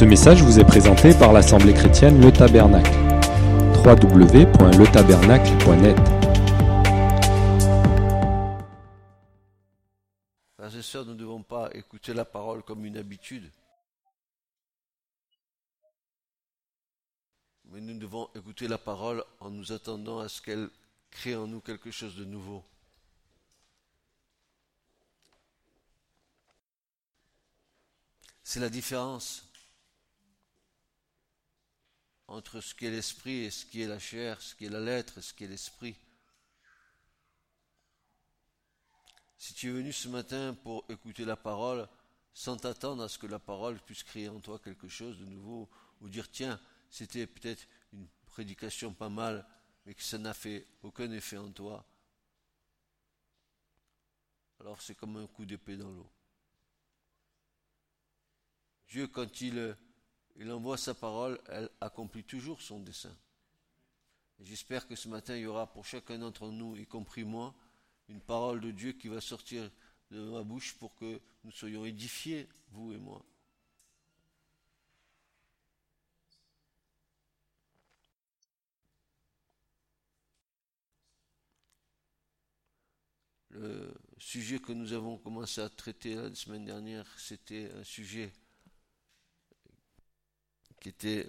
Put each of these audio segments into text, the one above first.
Ce message vous est présenté par l'Assemblée chrétienne Le Tabernacle. www.letabernacle.net Frères et sœurs, nous ne devons pas écouter la parole comme une habitude, mais nous devons écouter la parole en nous attendant à ce qu'elle crée en nous quelque chose de nouveau. C'est la différence entre ce qui est l'esprit et ce qui est la chair, ce qui est la lettre et ce qui est l'esprit. Si tu es venu ce matin pour écouter la parole, sans t'attendre à ce que la parole puisse créer en toi quelque chose de nouveau, ou dire tiens, c'était peut-être une prédication pas mal, mais que ça n'a fait aucun effet en toi, alors c'est comme un coup d'épée dans l'eau. Dieu, quand il, il envoie sa parole, elle accomplit toujours son dessein. J'espère que ce matin, il y aura pour chacun d'entre nous, y compris moi, une parole de Dieu qui va sortir de ma bouche pour que nous soyons édifiés, vous et moi. Le sujet que nous avons commencé à traiter la semaine dernière, c'était un sujet qui était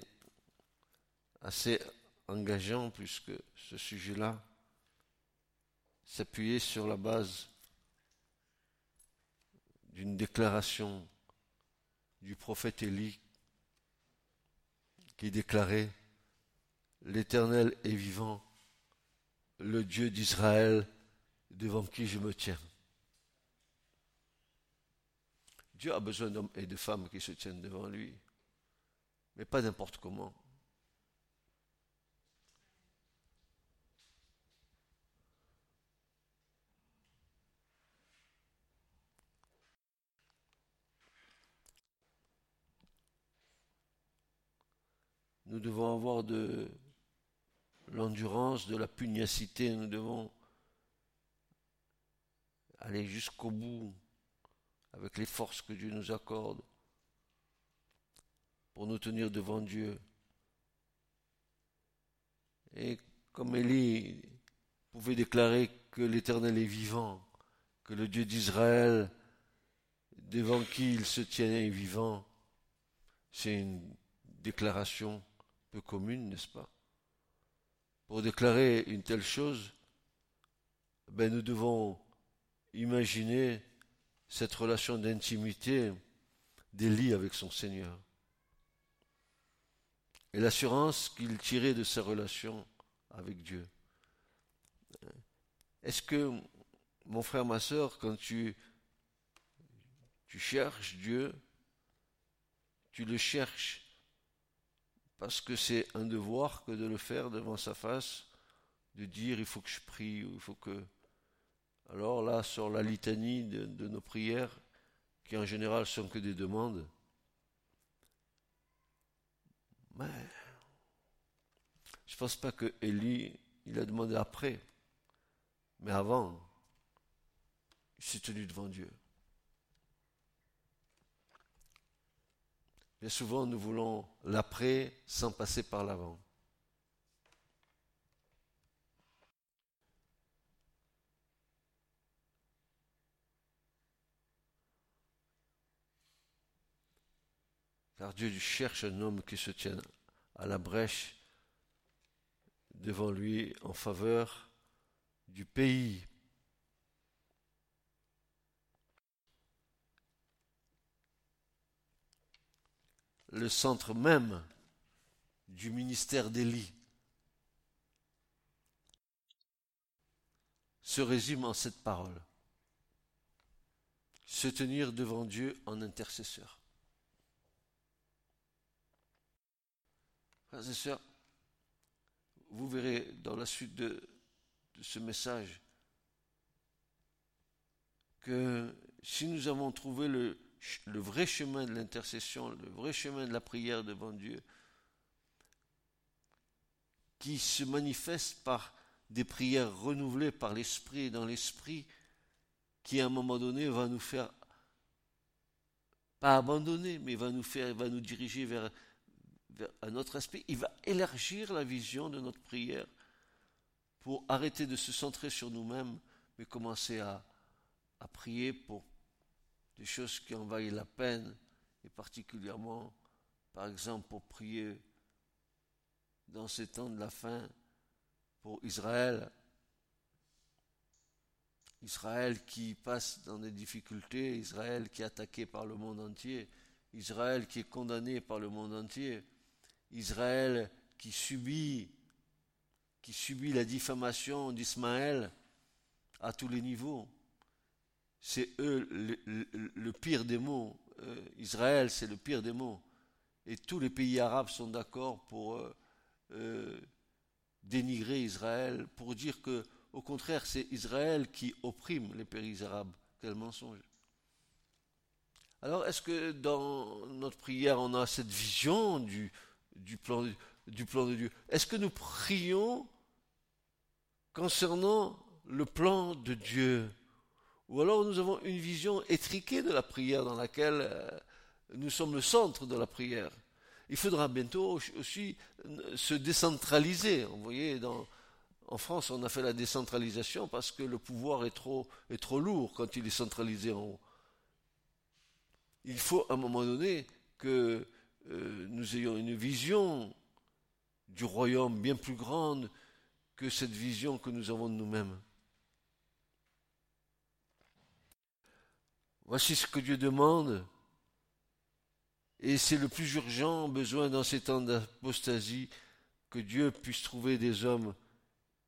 assez engageant puisque ce sujet-là s'appuyait sur la base d'une déclaration du prophète Élie qui déclarait L'Éternel est vivant, le Dieu d'Israël devant qui je me tiens. Dieu a besoin d'hommes et de femmes qui se tiennent devant lui, mais pas n'importe comment. Nous devons avoir de l'endurance, de la pugnacité, nous devons aller jusqu'au bout avec les forces que Dieu nous accorde pour nous tenir devant Dieu. Et comme Élie pouvait déclarer que l'Éternel est vivant, que le Dieu d'Israël, devant qui il se tient, est vivant, c'est une déclaration peu commune, n'est-ce pas? Pour déclarer une telle chose, ben nous devons imaginer cette relation d'intimité d'Élie avec son Seigneur. Et l'assurance qu'il tirait de sa relation avec Dieu. Est-ce que, mon frère, ma soeur, quand tu, cherches Dieu, tu le cherches parce que c'est un devoir que de le faire devant sa face, de dire il faut que je prie, il faut que... Alors là, sur la litanie de, de nos prières, qui en général sont que des demandes, mais je ne pense pas que Élie, il a demandé après, mais avant, il s'est tenu devant Dieu. Bien souvent, nous voulons l'après sans passer par l'avant. Car Dieu cherche un homme qui se tienne à la brèche devant lui en faveur du pays. Le centre même du ministère d'Élie se résume en cette parole. Se tenir devant Dieu en intercesseur. Frères et sœurs, vous verrez dans la suite de, ce message que si nous avons trouvé le, vrai chemin de l'intercession, le vrai chemin de la prière devant Dieu, qui se manifeste par des prières renouvelées par l'Esprit et dans l'Esprit, qui à un moment donné va nous faire pas abandonner, mais va nous faire, va nous diriger vers un autre aspect. Il va élargir la vision de notre prière pour arrêter de se centrer sur nous-mêmes, mais commencer à, prier pour des choses qui en la peine, et particulièrement, par exemple, pour prier dans ces temps de la fin pour Israël. Israël qui passe dans des difficultés, Israël qui est attaqué par le monde entier, Israël qui est condamné par le monde entier, Israël qui subit, qui subit la diffamation d'Ismaël à tous les niveaux. C'est eux le, pire des mots. Euh, Israël, c'est le pire des mots. Et tous les pays arabes sont d'accord pour euh, euh, dénigrer Israël, pour dire que, au contraire, c'est Israël qui opprime les pays arabes. Quel mensonge. Alors, est-ce que dans notre prière, on a cette vision du, du, plan, du plan de Dieu Est-ce que nous prions concernant le plan de Dieu? Ou alors nous avons une vision étriquée de la prière dans laquelle euh, nous sommes le centre de la prière il faudra bientôt aussi se décentraliser. Vous voyez, en France, on a fait la décentralisation parce que le pouvoir est trop, est trop lourd quand il est centralisé en haut. Il faut à un moment donné que euh, nous ayons une vision du royaume bien plus grande que cette vision que nous avons de nous-mêmes. Voici ce que Dieu demande et c'est le plus urgent besoin dans ces temps d'apostasie que Dieu puisse trouver des hommes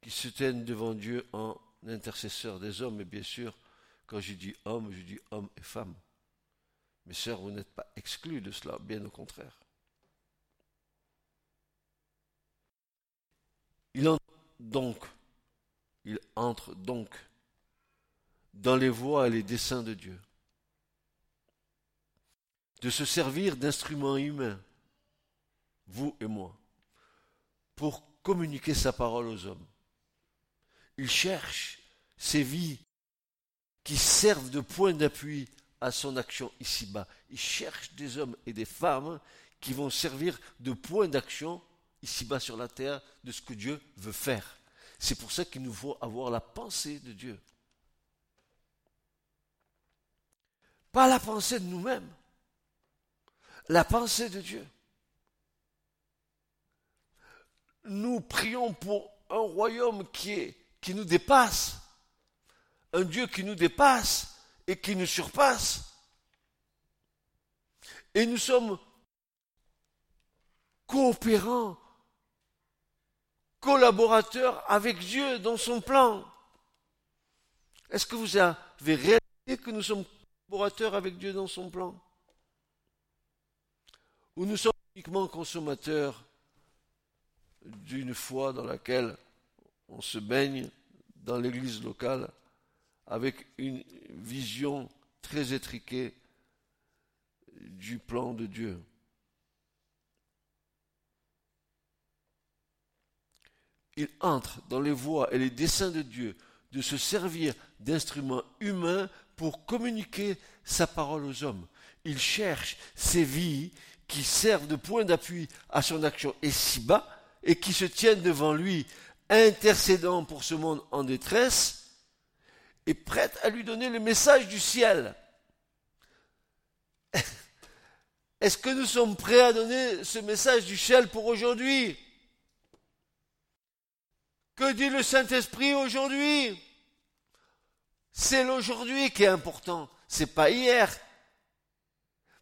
qui se tiennent devant Dieu en intercesseur des hommes. Et bien sûr, quand je dis homme, je dis homme et femme. Mes sœurs, vous n'êtes pas exclus de cela, bien au contraire. Il entre donc, il entre donc dans les voies et les desseins de Dieu de se servir d'instruments humains, vous et moi, pour communiquer sa parole aux hommes. Il cherche ces vies qui servent de point d'appui à son action ici-bas. Il cherche des hommes et des femmes qui vont servir de point d'action ici-bas sur la terre de ce que Dieu veut faire. C'est pour ça qu'il nous faut avoir la pensée de Dieu. Pas la pensée de nous-mêmes la pensée de Dieu. Nous prions pour un royaume qui, est, qui nous dépasse, un Dieu qui nous dépasse et qui nous surpasse. Et nous sommes coopérants, collaborateurs avec Dieu dans son plan. Est-ce que vous avez réalisé que nous sommes collaborateurs avec Dieu dans son plan? Ou nous sommes uniquement consommateurs d'une foi dans laquelle on se baigne dans l'église locale avec une vision très étriquée du plan de Dieu. Il entre dans les voies et les desseins de Dieu de se servir d'instruments humains pour communiquer sa parole aux hommes. Il cherche ces vies qui servent de point d'appui à son action ici-bas et qui se tiennent devant lui, intercédant pour ce monde en détresse et prêtes à lui donner le message du ciel. Est-ce que nous sommes prêts à donner ce message du ciel pour aujourd'hui? Que dit le Saint-Esprit aujourd'hui? C'est l'aujourd'hui qui est important, c'est pas hier.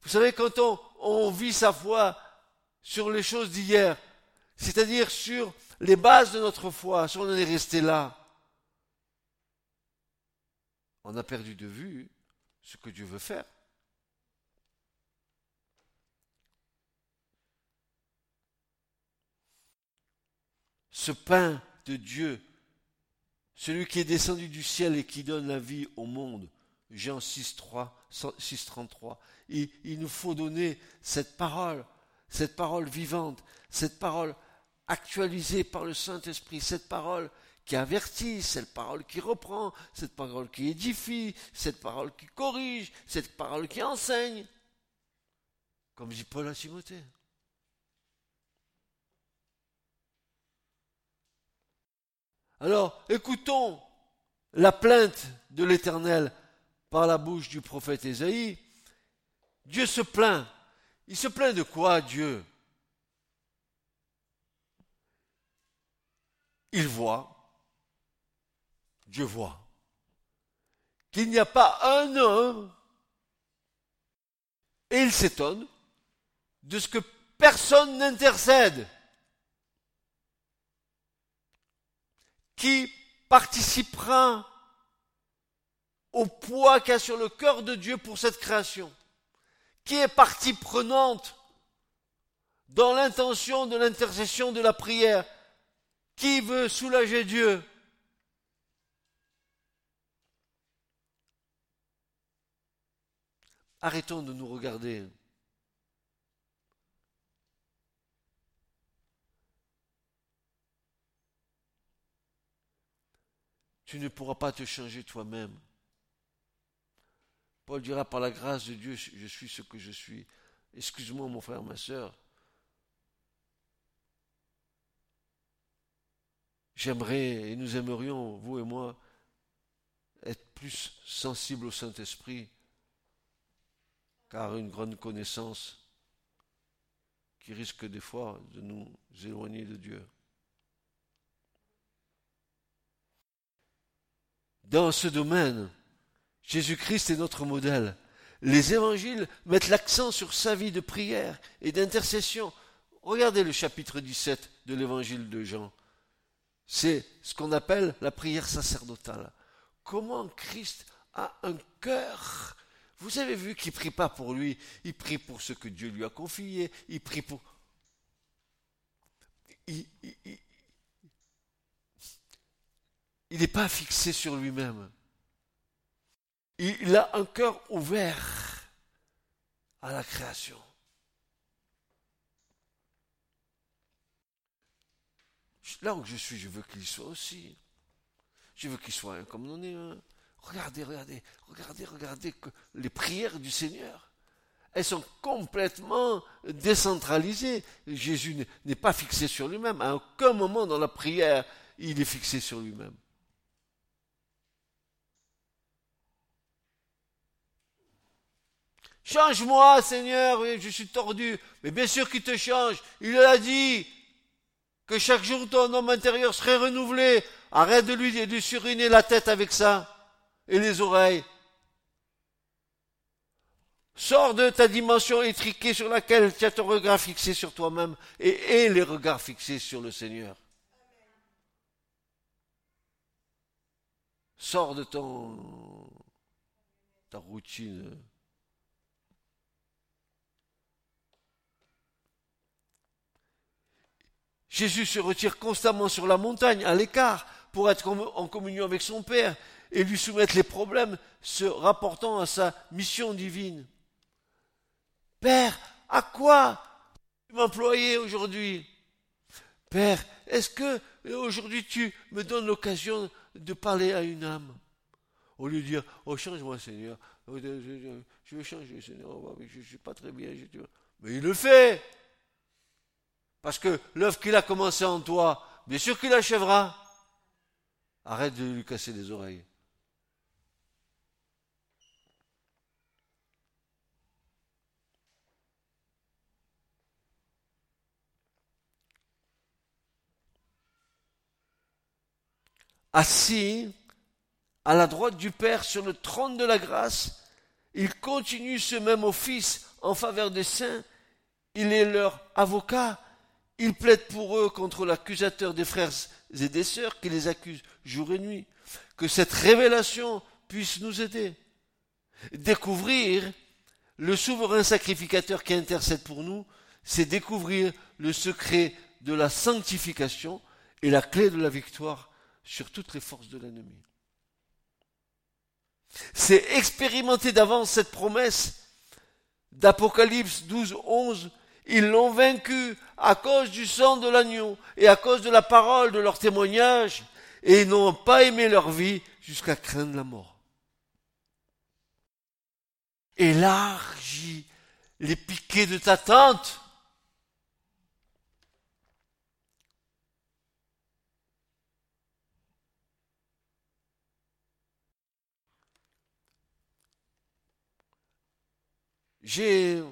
Vous savez, quand on, on vit sa foi sur les choses d'hier, c'est-à-dire sur les bases de notre foi, si on en est resté là, on a perdu de vue ce que Dieu veut faire. Ce pain de Dieu, celui qui est descendu du ciel et qui donne la vie au monde, Jean 6, 3, 6, 33, il, nous faut donner cette parole, cette parole vivante, cette parole actualisée par le Saint-Esprit, cette parole qui avertit, cette parole qui reprend, cette parole qui édifie, cette parole qui corrige, cette parole qui enseigne. comme dit Paul à Timothée. Alors, écoutons la plainte de l'Éternel par la bouche du prophète Ésaïe. Dieu se plaint. Il se plaint de quoi, Dieu? Il voit, Dieu voit, qu'il n'y a pas un homme, et il s'étonne de ce que personne n'intercède. Qui participera au poids qu'il y a sur le cœur de Dieu pour cette création? Qui est partie prenante dans l'intention de l'intercession de la prière? Qui veut soulager Dieu? Arrêtons de nous regarder. Tu ne pourras pas te changer toi-même. Paul dira par la grâce de Dieu, je suis ce que je suis. Excuse-moi mon frère, ma soeur. J'aimerais et nous aimerions, vous et moi, être plus sensibles au Saint-Esprit, car une grande connaissance qui risque des fois de nous éloigner de Dieu. dans ce domaine. Jésus-Christ est notre modèle. Les évangiles mettent l'accent sur sa vie de prière et d'intercession. Regardez le chapitre 17 de l'évangile de Jean. C'est ce qu'on appelle la prière sacerdotale. Comment Christ a un cœur. Vous avez vu qu'il ne prie pas pour lui, il prie pour ce que Dieu lui a confié, il prie pour... il, n'est pas fixé sur lui-même. Il a un cœur ouvert à la création. Là où je suis, je veux qu'il soit aussi. Je veux qu'il soit un comme nous est un. Regardez, regardez, regardez, regardez que les prières du Seigneur, elles sont complètement décentralisées. Jésus n'est pas fixé sur lui-même. À aucun moment dans la prière, il est fixé sur lui-même. Change-moi, Seigneur, je suis tordu. Mais bien sûr qu'il te change. Il a dit que chaque jour ton homme intérieur serait renouvelé. Arrête de lui, de suriner la tête avec ça. Et les oreilles. Sors de ta dimension étriquée sur laquelle tu as ton regard fixé sur toi-même et, les regards fixés sur le Seigneur. Sors de ton ta routine Jésus se retire constamment sur la montagne, à l'écart, pour être en communion avec son Père et lui soumettre les problèmes se rapportant à sa mission divine. Père, à quoi tu m'employer aujourd'hui? Père, est-ce que aujourd'hui tu me donnes l'occasion de parler à une âme? Au lieu de dire, oh change-moi Seigneur, oh, je veux changer Seigneur, oh, je ne suis pas très bien. Mais il le fait parce que l'œuvre qu'il a commencé en toi, bien sûr qu'il achèvera. Arrête de lui casser les oreilles. Assis à la droite du Père sur le trône de la grâce, il continue ce même office en faveur des saints. Il est leur avocat il plaide pour eux contre l'accusateur des frères et des sœurs qui les accusent jour et nuit. Que cette révélation puisse nous aider. Découvrir le souverain sacrificateur qui intercède pour nous, c'est découvrir le secret de la sanctification et la clé de la victoire sur toutes les forces de l'ennemi. C'est expérimenter d'avance cette promesse d'Apocalypse 12, 11 ils l'ont vaincu à cause du sang de l'agneau et à cause de la parole de leur témoignage, et ils n'ont pas aimé leur vie jusqu'à craindre la mort. Élargis les piquets de ta tante. J'ai,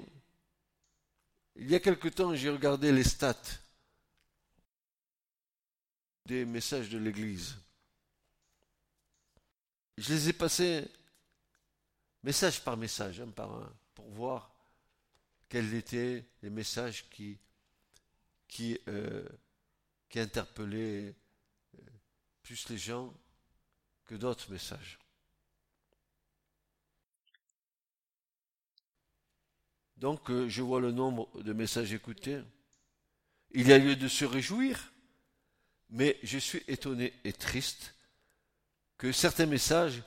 il y a quelque temps, j'ai regardé les stats des messages de l'Église. Je les ai passés message par message, un par un, pour voir quels étaient les messages qui, qui, euh, qui interpellaient euh, plus les gens que d'autres messages. Donc euh, je vois le nombre de messages écoutés. Il y a lieu de se réjouir, mais je suis étonné et triste que certains messages,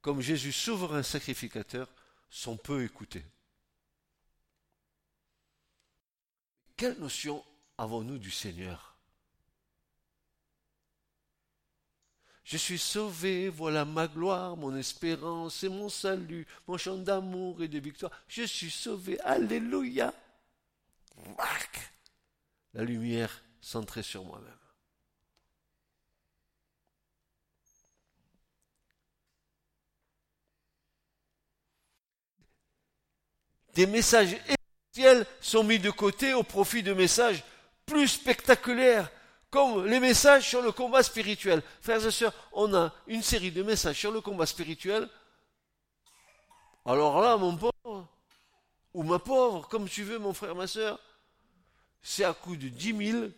comme Jésus souverain sacrificateur, sont peu écoutés. Quelle notion avons-nous du Seigneur? Je suis sauvé, voilà ma gloire, mon espérance et mon salut, mon chant d'amour et de victoire. Je suis sauvé, alléluia. La lumière centrée sur moi-même. Des messages essentiels sont mis de côté au profit de messages plus spectaculaires, comme les messages sur le combat spirituel. Frères et sœurs, on a une série de messages sur le combat spirituel. Alors là, mon pauvre, ou ma pauvre, comme tu veux, mon frère, ma sœur, c'est à coup de dix mille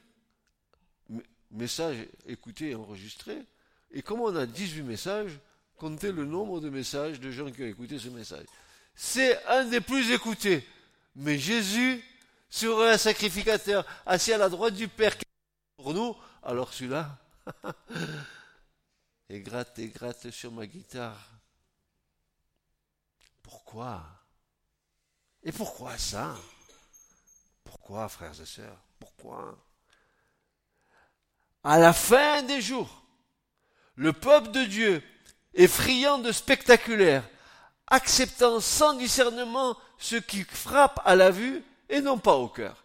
messages écoutés et enregistrés. Et comme on a 18 messages, comptez le nombre de messages de gens qui ont écouté ce message. C'est un des plus écoutés. Mais Jésus serait un sacrificateur assis à la droite du Père alors celui-là, et gratte et gratte sur ma guitare. Pourquoi? Et pourquoi ça? Pourquoi, frères et sœurs? Pourquoi? À la fin des jours, le peuple de Dieu est friand de spectaculaire, acceptant sans discernement ce qui frappe à la vue et non pas au cœur.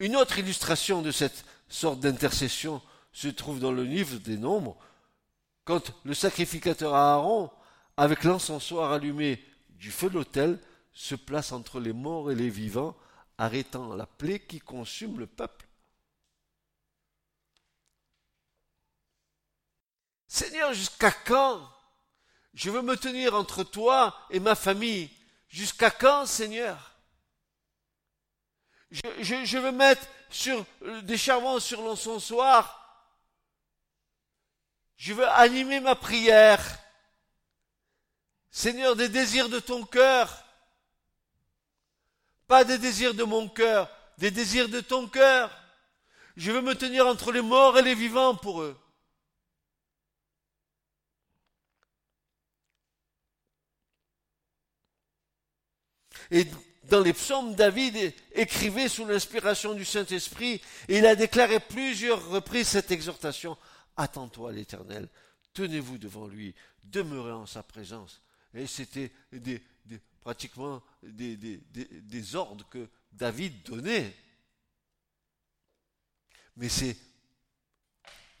Une autre illustration de cette sorte d'intercession se trouve dans le livre des Nombres, quand le sacrificateur Aaron, avec l'encensoir allumé du feu de l'autel, se place entre les morts et les vivants, arrêtant la plaie qui consume le peuple. Seigneur, jusqu'à quand Je veux me tenir entre toi et ma famille? Jusqu'à quand, Seigneur? Je, veux mettre sur euh, des charbons sur l'encensoir. Je veux animer ma prière. Seigneur, des désirs de ton cœur. Pas des désirs de mon cœur, des désirs de ton cœur. Je veux me tenir entre les morts et les vivants pour eux. Dans les psaumes, David écrivait sous l'inspiration du Saint-Esprit et il a déclaré plusieurs reprises cette exhortation. Attends-toi à l'Éternel, tenez-vous devant lui, demeurez en sa présence. Et c'était pratiquement des, ordres que David donnait. Mais c'est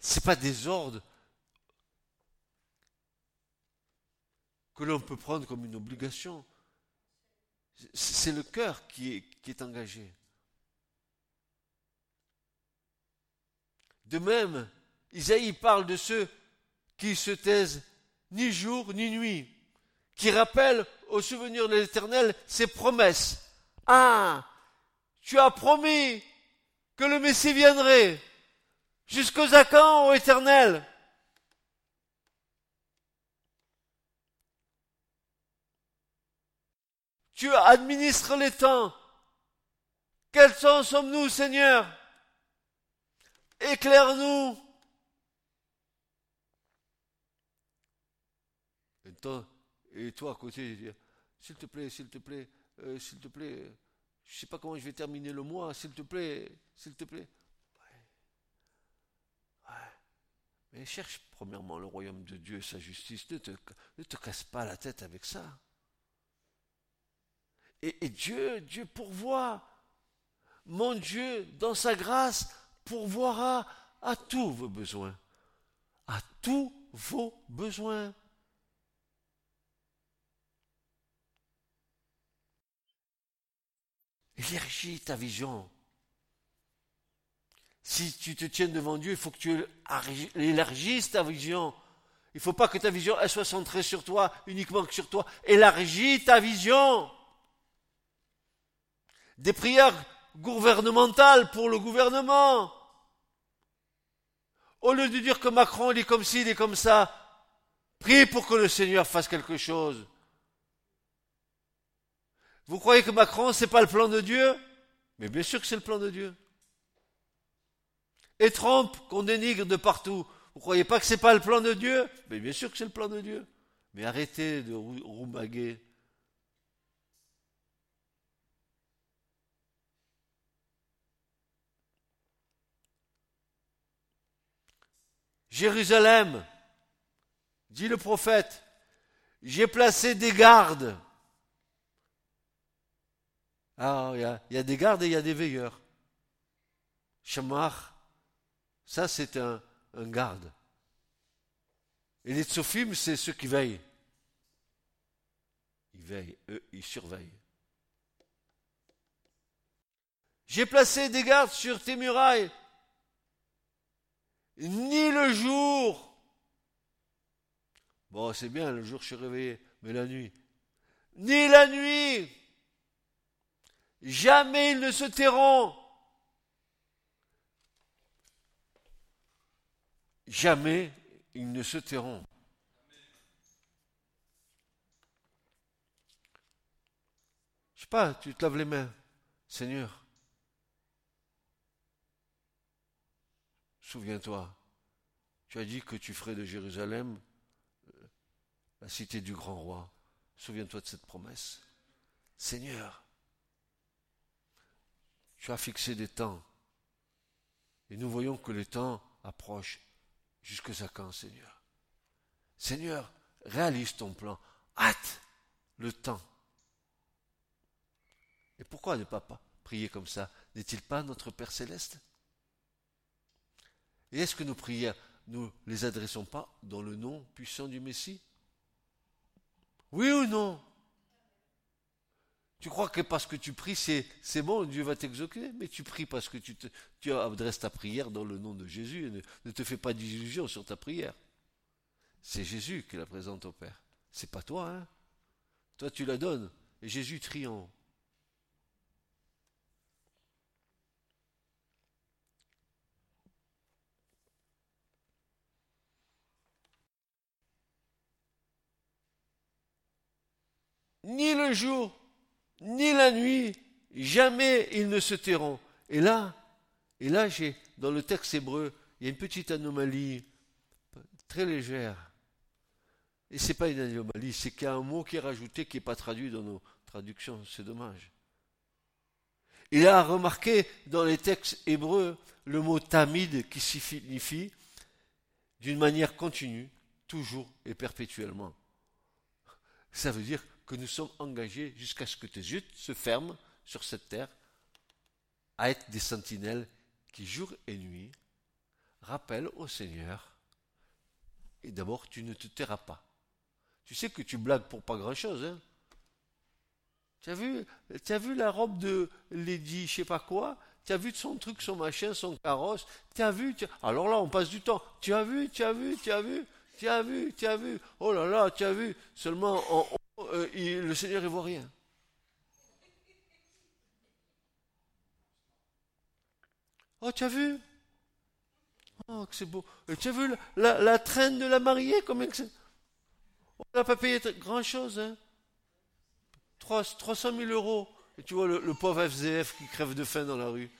c'est pas des ordres que l'on peut prendre comme une obligation. C'est le cœur qui est, engagé. De même, Isaïe parle de ceux qui se taisent ni jour ni nuit, qui rappellent au souvenir de l'Éternel ses promesses. Ah, tu as promis que le Messie viendrait. Jusqu'aux quand, ô Éternel Tu administres les temps. Quels temps sommes-nous, Seigneur? Éclaire-nous. Et toi, et toi à côté, s'il te plaît, s'il te plaît, euh, s'il te plaît, je ne sais pas comment je vais terminer le mois, s'il te plaît, s'il te plaît. Mais cherche premièrement le royaume de Dieu et sa justice. Ne te casse pas la tête avec ça. Et, Dieu, Dieu pourvoit. Mon Dieu, dans sa grâce, pourvoira à tous vos besoins. À tous vos besoins. Élargis ta vision. Si tu te tiens devant Dieu, il faut que tu élargisses ta vision. Il ne faut pas que ta vision soit centrée sur toi, uniquement que sur toi. Élargis ta vision. Des prières gouvernementales pour le gouvernement. Au lieu de dire que Macron il est comme ci, il est comme ça, prie pour que le Seigneur fasse quelque chose. Vous croyez que Macron, c'est pas le plan de Dieu? Mais bien sûr que c'est le plan de Dieu. Et Trump, qu'on dénigre de partout, vous croyez pas que c'est pas le plan de Dieu? Mais bien sûr que c'est le plan de Dieu. Mais arrêtez de roumaguer. Jérusalem, dit le prophète, j'ai placé des gardes ah, il y, a des gardes et il y a des veilleurs. Shamar, ça c'est un, garde. Et les tsofim, c'est ceux qui veillent. Ils veillent, eux, ils surveillent. J'ai placé des gardes sur tes murailles. Ni le jour. Bon, c'est bien, le jour je suis réveillé, mais la nuit. Ni la nuit. Jamais ils ne se tairont. Jamais ils ne se tairont. Je sais pas, tu te laves les mains. Seigneur, souviens-toi, tu as dit que tu ferais de Jérusalem euh, la cité du grand roi. Souviens-toi de cette promesse. Seigneur, tu as fixé des temps. Et nous voyons que les temps approchent. Jusque à quand, Seigneur? Seigneur, réalise ton plan. Hâte le temps. Et pourquoi ne pas prier comme ça? N'est-il pas notre Père céleste? Et est-ce que nos prières, nous les adressons pas dans le nom puissant du Messie? Oui ou non? Tu crois que parce que tu pries, c'est, bon, Dieu va t'exaucer, mais tu pries parce que tu, adresses ta prière dans le nom de Jésus. ne, ne te fais pas d'illusions sur ta prière. C'est Jésus qui la présente au Père. C'est pas toi, hein. Toi, tu la donnes, et Jésus triomphe. Ni le jour, ni la nuit, jamais ils ne se tairont. Et là, et là, j'ai, dans le texte hébreu, il y a une petite anomalie très légère. Et c'est pas une anomalie, c'est qu'il y a un mot qui est rajouté qui n'est pas traduit dans nos traductions. C'est dommage. Il a remarqué dans les textes hébreux le mot tamid qui signifie d'une manière continue, toujours et perpétuellement. Ça veut dire que nous sommes engagés jusqu'à ce que tes yeux se ferment sur cette terre à être des sentinelles qui, jour et nuit, rappellent au Seigneur. Et d'abord, tu ne te tairas pas. Tu sais que tu blagues pour pas grand-chose. Hein tu as vu, vu la robe de Lady, je sais pas quoi? Tu as vu son truc, son machin, son carrosse? Tu as vu Alors là, on passe du temps. Tu as vu, tu as vu, tu as vu, tu as vu, tu as vu. Oh là là, tu as vu. Seulement, on, euh, le Seigneur ne voit rien. Oh, tu as vu? Oh, que c'est beau. Tu as vu la, traîne de la mariée Combien que On n'a pas payé grand-chose. Hein 300 000 euros. Et tu vois le, le, pauvre FZF qui crève de faim dans la rue.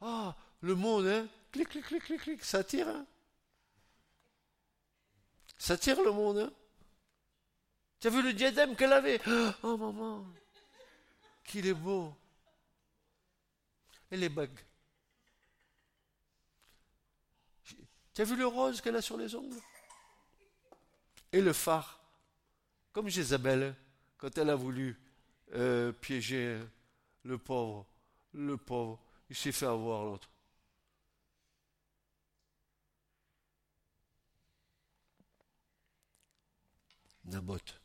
Ah, le monde, hein Clic, clic, clic, clic, clic, ça tire, hein ça tire le monde. Hein tu vu le diadème qu'elle avait? Oh, oh maman, qu'il est beau. Et les bagues. Tu as vu le rose qu'elle a sur les ongles? Et le phare. Comme Jézabel, quand elle a voulu euh, piéger le pauvre, le pauvre, il s'est fait avoir l'autre. Naboth.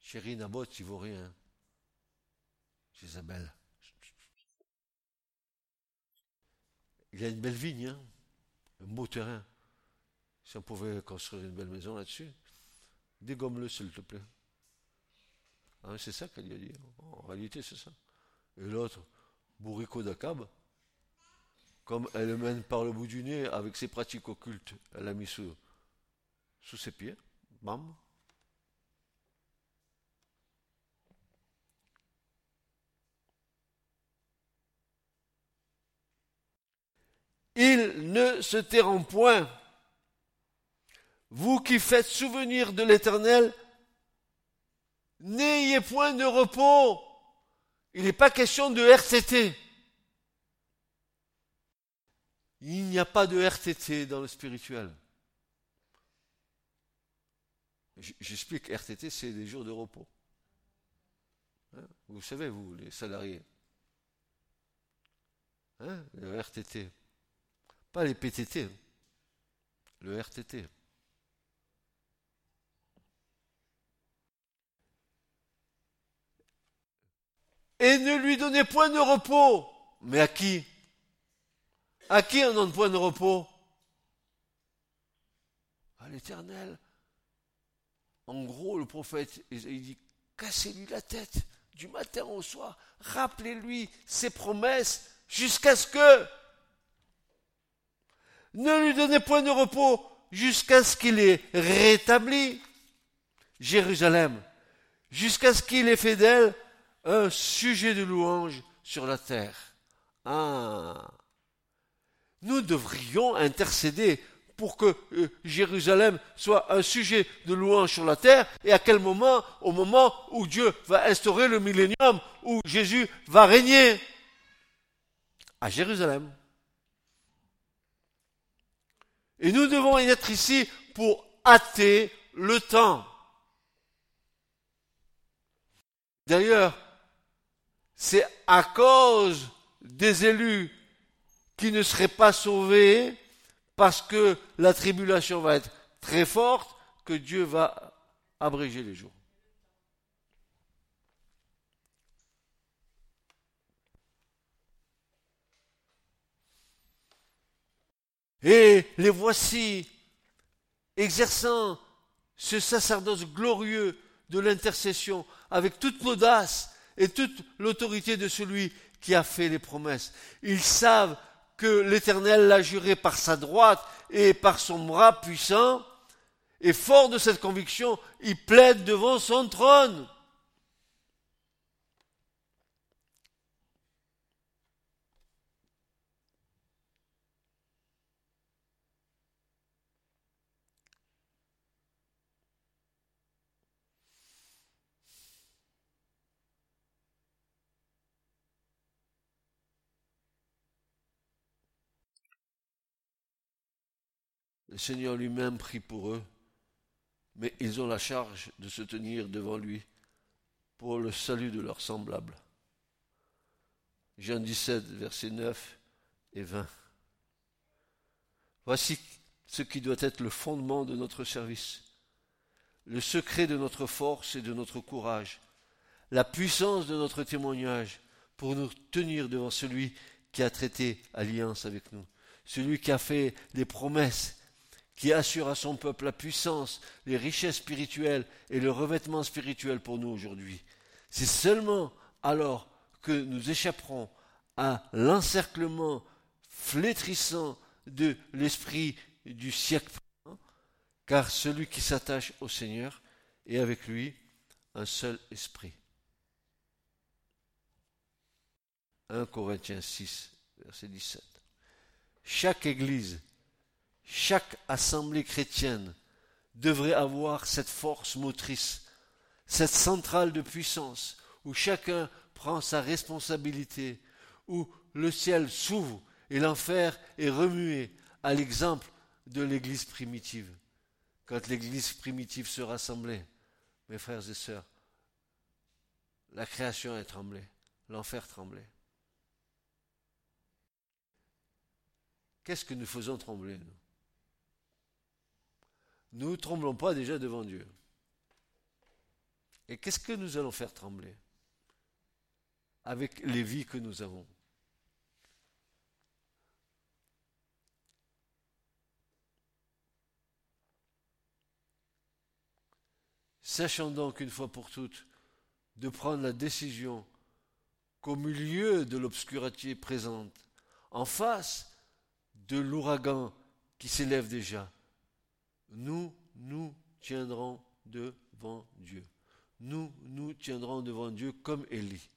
Chérie Naboth, il vaut rien. Isabelle. Il a une belle vigne, hein. un beau terrain. Si on pouvait construire une belle maison là-dessus, dégomme-le s'il te plaît. Ah, c'est ça qu'elle lui a dit. En réalité, c'est ça. Et l'autre, bourrico d'Akab, comme elle le mène par le bout du nez avec ses pratiques occultes, elle l'a mis sous, sous ses pieds. Bam. Il ne se tairont point. Vous qui faites souvenir de l'Éternel, n'ayez point de repos. Il n'est pas question de RTT. Il n'y a pas de RTT dans le spirituel. J'explique, RTT, c'est des jours de repos. Hein? Vous savez, vous, les salariés. Hein? le RTT. Pas les PTT, hein. le RTT. Et ne lui donnez point de repos. Mais à qui? À qui on donne point de repos? À l'Éternel. En gros, le prophète, il dit, cassez-lui la tête du matin au soir. Rappelez-lui ses promesses jusqu'à ce que ne lui donnez point de repos jusqu'à ce qu'il ait rétabli Jérusalem, jusqu'à ce qu'il ait fait d'elle un sujet de louange sur la terre. Ah. Nous devrions intercéder pour que euh, Jérusalem soit un sujet de louange sur la terre. Et à quel moment Au moment où Dieu va instaurer le millénium, où Jésus va régner à Jérusalem. Et nous devons être ici pour hâter le temps. D'ailleurs, c'est à cause des élus qui ne seraient pas sauvés parce que la tribulation va être très forte que Dieu va abréger les jours. Et les voici exerçant ce sacerdoce glorieux de l'intercession avec toute l'audace et toute l'autorité de celui qui a fait les promesses. Ils savent que l'Éternel l'a juré par sa droite et par son bras puissant, et fort de cette conviction, ils plaident devant son trône. Le Seigneur lui-même prie pour eux, mais ils ont la charge de se tenir devant lui pour le salut de leurs semblables. Jean 17, versets 9 et 20. Voici ce qui doit être le fondement de notre service, le secret de notre force et de notre courage, la puissance de notre témoignage pour nous tenir devant celui qui a traité alliance avec nous, celui qui a fait des promesses qui assure à son peuple la puissance, les richesses spirituelles et le revêtement spirituel pour nous aujourd'hui. C'est seulement alors que nous échapperons à l'encerclement flétrissant de l'esprit du siècle car celui qui s'attache au Seigneur est avec lui un seul esprit. 1 Corinthiens 6, verset 17. Chaque église chaque assemblée chrétienne devrait avoir cette force motrice, cette centrale de puissance, où chacun prend sa responsabilité, où le ciel s'ouvre Et l'enfer est remué à l'exemple de l'Église primitive. Quand l'Église primitive se rassemblait, mes frères et sœurs, la création est tremblée, l'enfer tremblait. Qu'est-ce que nous faisons trembler, nous? Nous ne tremblons pas déjà devant Dieu. Et qu'est-ce que nous allons faire trembler avec les vies que nous avons? Sachons donc une fois pour toutes de prendre la décision qu'au milieu de l'obscurité présente, en face de l'ouragan qui s'élève déjà, nous nous tiendrons devant Dieu. Nous nous tiendrons devant Dieu comme Élie.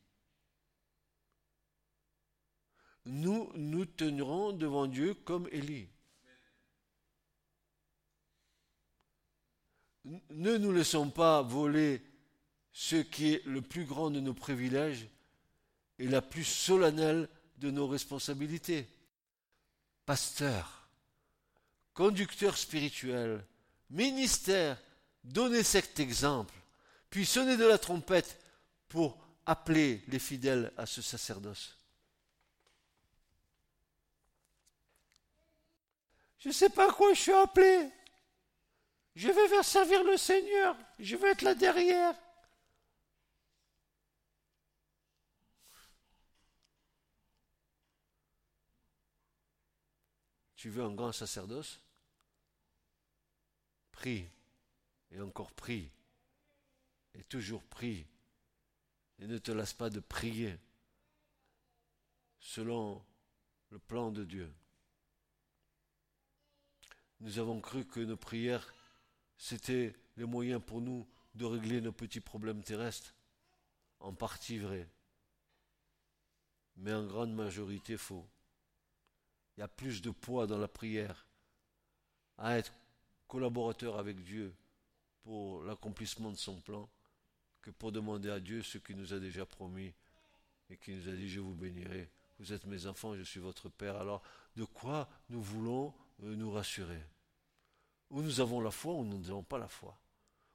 Nous nous tiendrons devant Dieu comme Élie. Ne nous laissons pas voler ce qui est le plus grand de nos privilèges et la plus solennelle de nos responsabilités. Pasteur, conducteur spirituel, ministère, donnez cet exemple, puis sonnez de la trompette pour appeler les fidèles à ce sacerdoce. Je ne sais pas à quoi je suis appelé. Je vais faire servir le Seigneur. Je vais être là derrière. Tu veux un grand sacerdoce? Prie. Et encore prie. Et toujours prie. Et ne te lasse pas de prier selon le plan de Dieu. Nous avons cru que nos prières c'était le moyen pour nous de régler nos petits problèmes terrestres. En partie vrai, mais en grande majorité faux. Il y a plus de poids dans la prière à être collaborateur avec Dieu pour l'accomplissement de son plan que pour demander à Dieu ce qu'il nous a déjà promis et qui nous a dit je vous bénirai. Vous êtes mes enfants, je suis votre Père. Alors, de quoi nous voulons euh, nous rassurer? Où nous avons la foi ou nous n'avons pas la foi.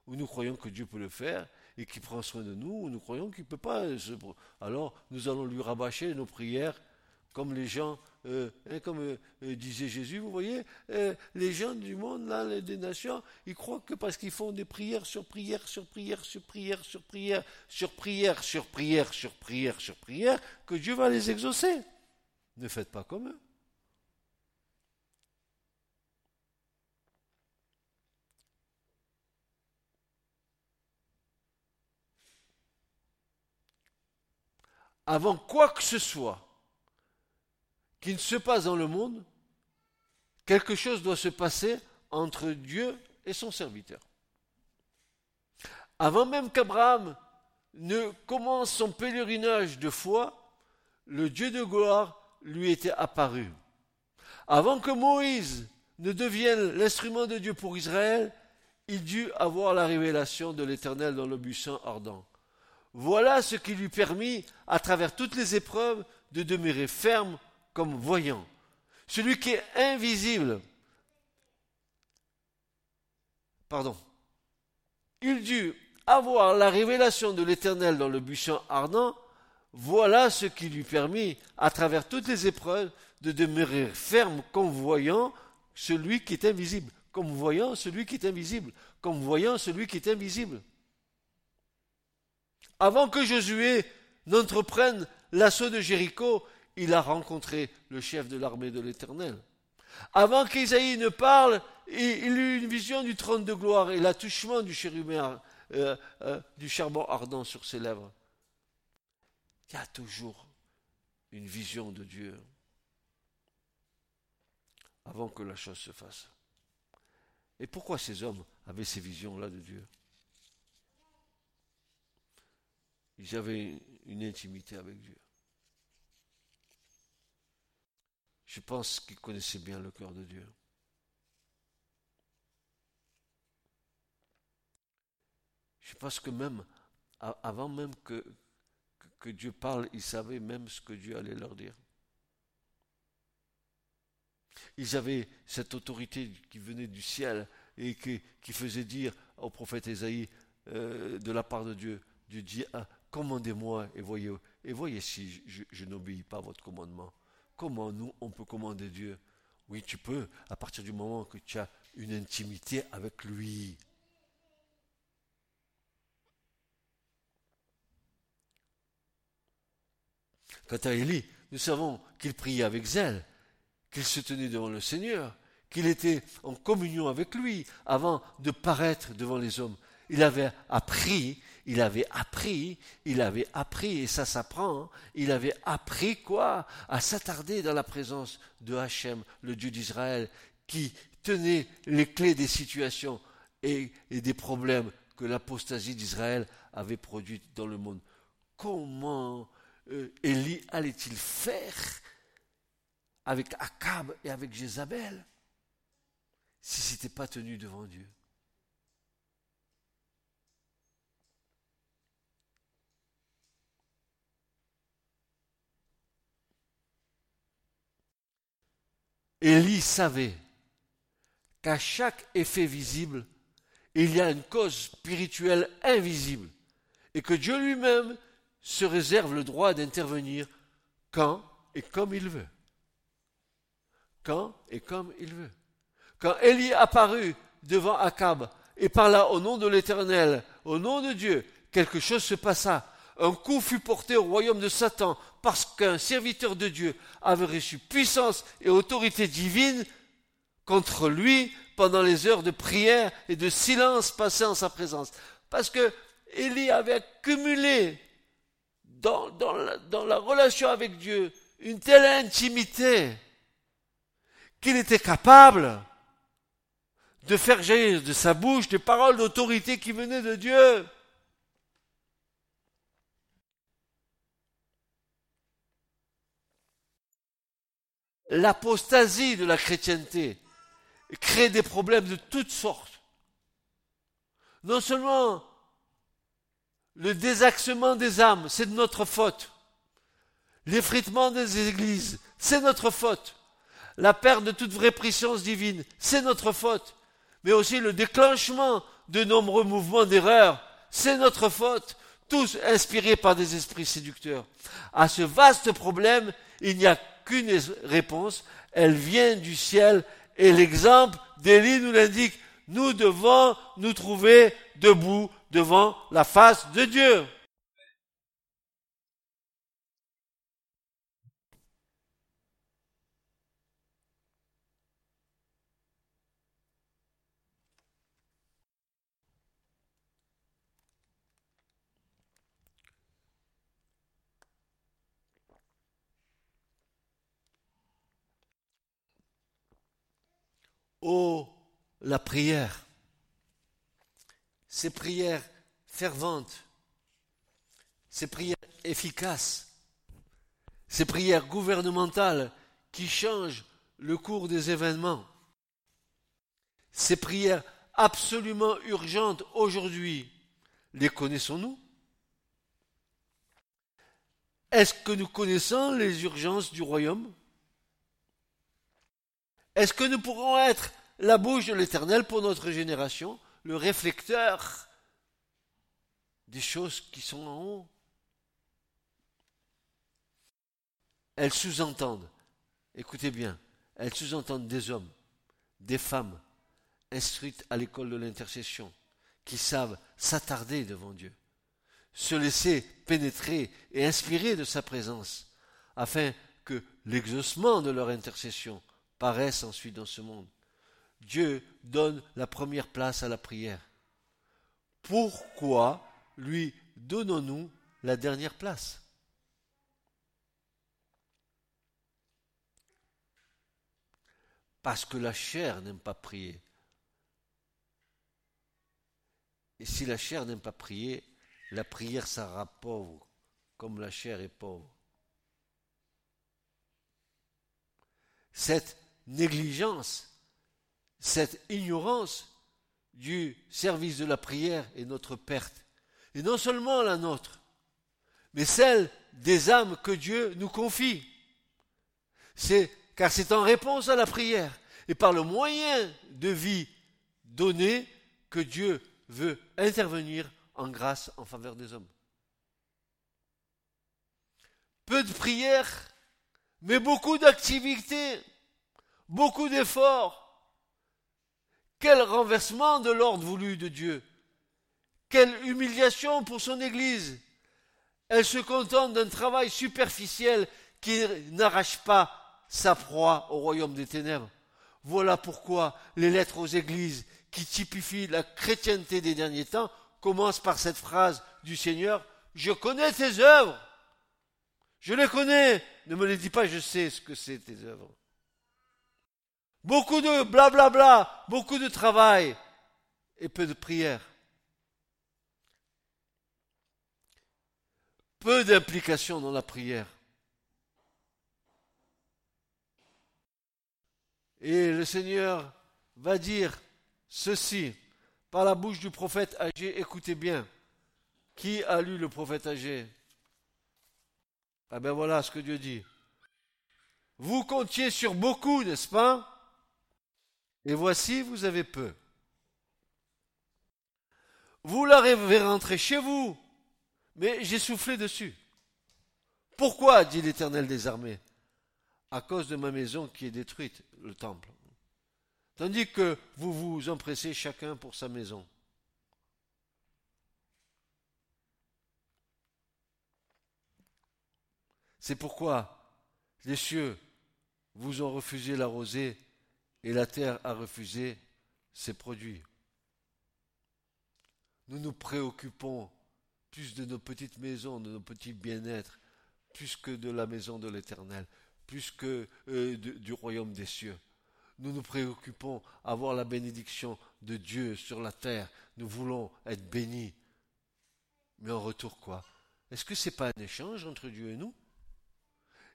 Où nous croyons que Dieu peut le faire et qu'il prend soin de nous, ou nous croyons qu'il ne peut pas. Alors nous allons lui rabâcher nos prières comme les gens, euh, hein, comme euh, euh, disait Jésus, vous voyez, les gens du monde, là, des nations, ils croient que parce qu'ils font des prières sur prières, sur prières, sur prières, sur prières, sur prières, sur prières, sur prières, sur prières, que Dieu va les exaucer. Ne faites pas comme eux. avant quoi que ce soit qui ne se passe dans le monde, quelque chose doit se passer entre Dieu et son serviteur. Avant même qu'Abraham ne commence son pèlerinage de foi, le Dieu de gloire lui était apparu. Avant que Moïse ne devienne l'instrument de Dieu pour Israël, il dut avoir la révélation de l'Éternel dans le buisson ardent. Voilà ce qui lui permit, à travers toutes les épreuves, de demeurer ferme comme voyant. Celui qui est invisible. Pardon. Il dut avoir la révélation de l'Éternel dans le buisson ardent. Voilà ce qui lui permit, à travers toutes les épreuves, de demeurer ferme comme voyant celui qui est invisible. Comme voyant celui qui est invisible. Comme voyant celui qui est invisible avant que Josué n'entreprenne l'assaut de Jéricho, il a rencontré le chef de l'armée de l'Éternel. Avant qu'Isaïe ne parle, il eut une vision du trône de gloire et l'attouchement du euh, euh, du charbon ardent sur ses lèvres. Il y a toujours une vision de Dieu avant que la chose se fasse. Et pourquoi ces hommes avaient ces visions-là de Dieu? Ils avaient une intimité avec Dieu. Je pense qu'ils connaissaient bien le cœur de Dieu. Je pense que même, avant même que, que Dieu parle, ils savaient même ce que Dieu allait leur dire. Ils avaient cette autorité qui venait du ciel et qui, faisait dire au prophète Ésaïe euh, de la part de Dieu, Dieu dit, ah, commandez-moi et voyez, et voyez si je, je n'obéis pas à votre commandement. Comment nous, on peut commander Dieu Oui, tu peux, à partir du moment que tu as une intimité avec lui. Quant à Élie, nous savons qu'il priait avec zèle, qu'il se tenait devant le Seigneur, qu'il était en communion avec lui avant de paraître devant les hommes. Il avait appris, il avait appris, il avait appris, et ça s'apprend, hein. il avait appris quoi? À s'attarder dans la présence de Hachem, le Dieu d'Israël, qui tenait les clés des situations et, des problèmes que l'apostasie d'Israël avait produits dans le monde. Comment euh, Élie allait-il faire avec Akab et avec Jézabel si ce n'était pas tenu devant Dieu? Élie savait qu'à chaque effet visible, il y a une cause spirituelle invisible et que Dieu lui-même se réserve le droit d'intervenir quand et comme il veut. Quand et comme il veut. Quand Élie apparut devant Akab et parla au nom de l'Éternel, au nom de Dieu, quelque chose se passa. Un coup fut porté au royaume de Satan parce qu'un serviteur de Dieu avait reçu puissance et autorité divine contre lui pendant les heures de prière et de silence passées en sa présence. Parce que Élie avait accumulé dans, dans, la, dans la relation avec Dieu une telle intimité qu'il était capable de faire jaillir de sa bouche des paroles d'autorité qui venaient de Dieu. L'apostasie de la chrétienté crée des problèmes de toutes sortes. Non seulement le désaxement des âmes, c'est de notre faute. L'effritement des églises, c'est notre faute. La perte de toute vraie présence divine, c'est notre faute. Mais aussi le déclenchement de nombreux mouvements d'erreur, c'est notre faute. Tous inspirés par des esprits séducteurs. À ce vaste problème, il n'y a qu'une réponse, elle vient du ciel et l'exemple d'Élie nous l'indique. Nous devons nous trouver debout devant la face de Dieu. Oh, la prière, ces prières ferventes, ces prières efficaces, ces prières gouvernementales qui changent le cours des événements, ces prières absolument urgentes aujourd'hui, les connaissons-nous? Est-ce que nous connaissons les urgences du royaume? Est-ce que nous pourrons être la bouche de l'Éternel pour notre génération, le réflecteur des choses qui sont en haut? Elles sous-entendent, écoutez bien, elles sous-entendent des hommes, des femmes, instruites à l'école de l'intercession, qui savent s'attarder devant Dieu, se laisser pénétrer et inspirer de sa présence, afin que l'exaucement de leur intercession paraissent ensuite dans ce monde. Dieu donne la première place à la prière. Pourquoi lui donnons-nous la dernière place? Parce que la chair n'aime pas prier. Et si la chair n'aime pas prier, la prière sera pauvre, comme la chair est pauvre. Cette négligence, cette ignorance du service de la prière est notre perte. Et non seulement la nôtre, mais celle des âmes que Dieu nous confie. C'est car c'est en réponse à la prière et par le moyen de vie donné que Dieu veut intervenir en grâce en faveur des hommes. Peu de prières, mais beaucoup d'activités, beaucoup d'efforts. Quel renversement de l'ordre voulu de Dieu. Quelle humiliation pour son Église. Elle se contente d'un travail superficiel qui n'arrache pas sa proie au royaume des ténèbres. Voilà pourquoi les lettres aux églises qui typifient la chrétienté des derniers temps commencent par cette phrase du Seigneur, Je connais tes œuvres. Je les connais. Ne me les dis pas, je sais ce que c'est tes œuvres. Beaucoup de blablabla, bla bla, beaucoup de travail et peu de prière. Peu d'implication dans la prière. Et le Seigneur va dire ceci par la bouche du prophète âgé. Écoutez bien. Qui a lu le prophète âgé Ah ben voilà ce que Dieu dit. Vous comptiez sur beaucoup, n'est-ce pas? Et voici, vous avez peu. Vous l'avez rentré chez vous, mais j'ai soufflé dessus. Pourquoi dit l'Éternel des armées à cause de ma maison qui est détruite, le temple? Tandis que vous vous empressez chacun pour sa maison. C'est pourquoi les cieux vous ont refusé la rosée et la terre a refusé ses produits. Nous nous préoccupons plus de nos petites maisons, de nos petits bien-être, plus que de la maison de l'Éternel plus que euh, du royaume des cieux. Nous nous préoccupons avoir la bénédiction de Dieu sur la terre. Nous voulons être bénis. Mais en retour quoi? Est-ce que ce n'est pas un échange entre Dieu et nous?